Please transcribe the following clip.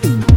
Bye.